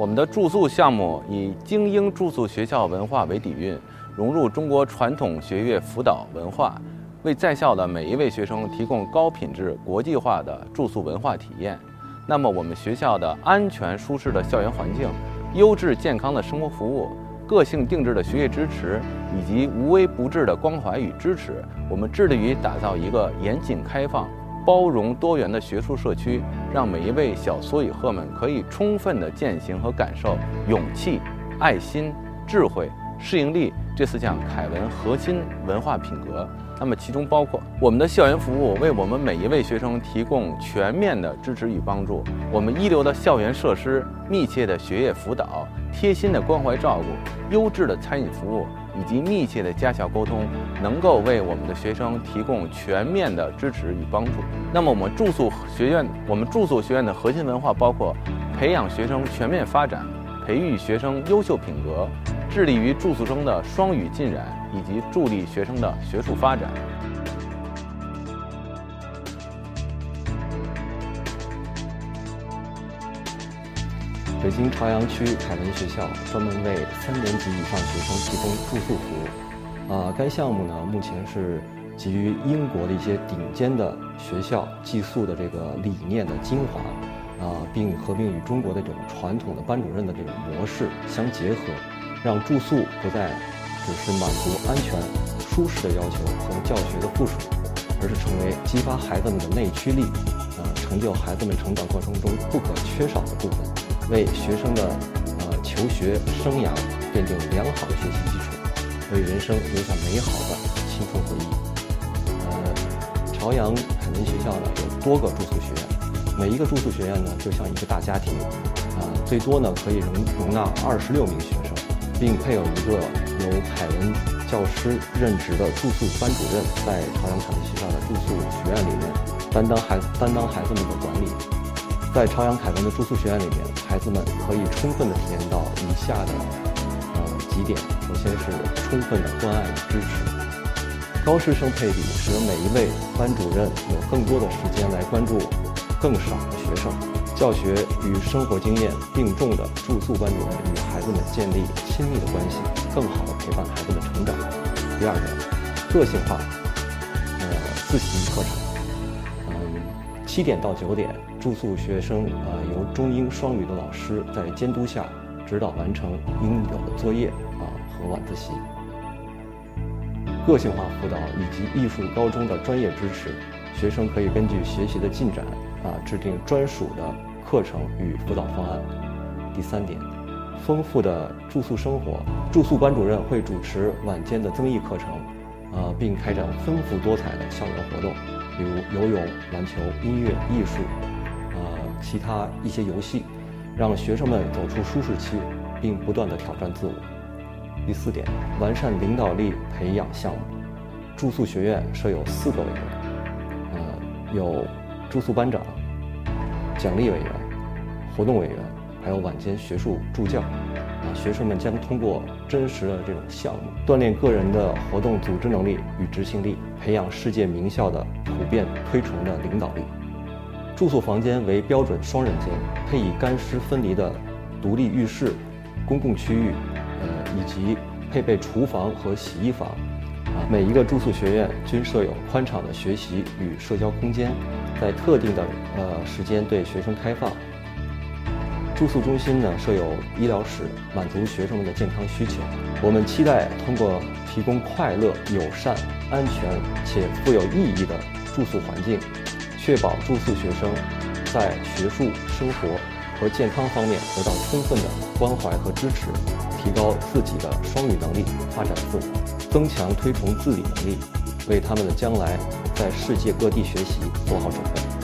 我们的住宿项目以精英住宿学校文化为底蕴，融入中国传统学业辅导文化，为在校的每一位学生提供高品质、国际化的住宿文化体验。那么，我们学校的安全舒适的校园环境、优质健康的生活服务、个性定制的学业支持，以及无微不至的关怀与支持，我们致力于打造一个严谨开放。包容多元的学术社区，让每一位小梭与鹤们可以充分的践行和感受勇气、爱心、智慧、适应力这四项凯文核心文化品格。那么，其中包括我们的校园服务，为我们每一位学生提供全面的支持与帮助；我们一流的校园设施、密切的学业辅导、贴心的关怀照顾、优质的餐饮服务。以及密切的家校沟通，能够为我们的学生提供全面的支持与帮助。那么，我们住宿学院，我们住宿学院的核心文化包括培养学生全面发展，培育学生优秀品格，致力于住宿生的双语浸染，以及助力学生的学术发展。北京朝阳区凯文学校专门为三年级以上学生提供住宿服务。啊，该项目呢，目前是基于英国的一些顶尖的学校寄宿的这个理念的精华，啊，并合并与中国的这种传统的班主任的这种模式相结合，让住宿不再只是满足安全、舒适的要求和教学的附属，而是成为激发孩子们的内驱力，啊，成就孩子们成长过程中不可缺少的部分。为学生的呃求学生涯奠定良好的学习基础，为人生留下美好的青春回忆。呃，朝阳凯文学校呢有多个住宿学院，每一个住宿学院呢就像一个大家庭，啊，最多呢可以容容纳二十六名学生，并配有一个由凯文教师任职的住宿班主任，在朝阳凯文学校的住宿学院里面担当孩担当孩子们的管理。在朝阳凯文的住宿学院里面，孩子们可以充分的体验到以下的呃几点：首先是充分的关爱与支持，高师生配比使得每一位班主任有更多的时间来关注更少的学生，教学与生活经验并重的住宿班主任与孩子们建立亲密的关系，更好的陪伴孩子们成长。第二个，个性化呃自习课程。嗯七点到九点，住宿学生呃由中英双语的老师在监督下指导完成应有的作业啊和晚自习。个性化辅导以及艺术高中的专业支持，学生可以根据学习的进展啊制定专属的课程与辅导方案。第三点，丰富的住宿生活，住宿班主任会主持晚间的增益课程，啊并开展丰富多彩的校园活动。比如游泳、篮球、音乐、艺术，呃，其他一些游戏，让学生们走出舒适区，并不断的挑战自我。第四点，完善领导力培养项目。住宿学院设有四个委员，呃，有住宿班长、奖励委员、活动委员，还有晚间学术助教。啊，学生们将通过真实的这种项目，锻炼个人的活动组织能力与执行力，培养世界名校的普遍推崇的领导力。住宿房间为标准双人间，配以干湿分离的独立浴室、公共区域，呃，以及配备厨房和洗衣房。啊，每一个住宿学院均设有宽敞的学习与社交空间，在特定的呃时间对学生开放。住宿中心呢设有医疗室，满足学生们的健康需求。我们期待通过提供快乐、友善、安全且富有意义的住宿环境，确保住宿学生在学术、生活和健康方面得到充分的关怀和支持，提高自己的双语能力，发展自我，增强推崇自理能力，为他们的将来在世界各地学习做好准备。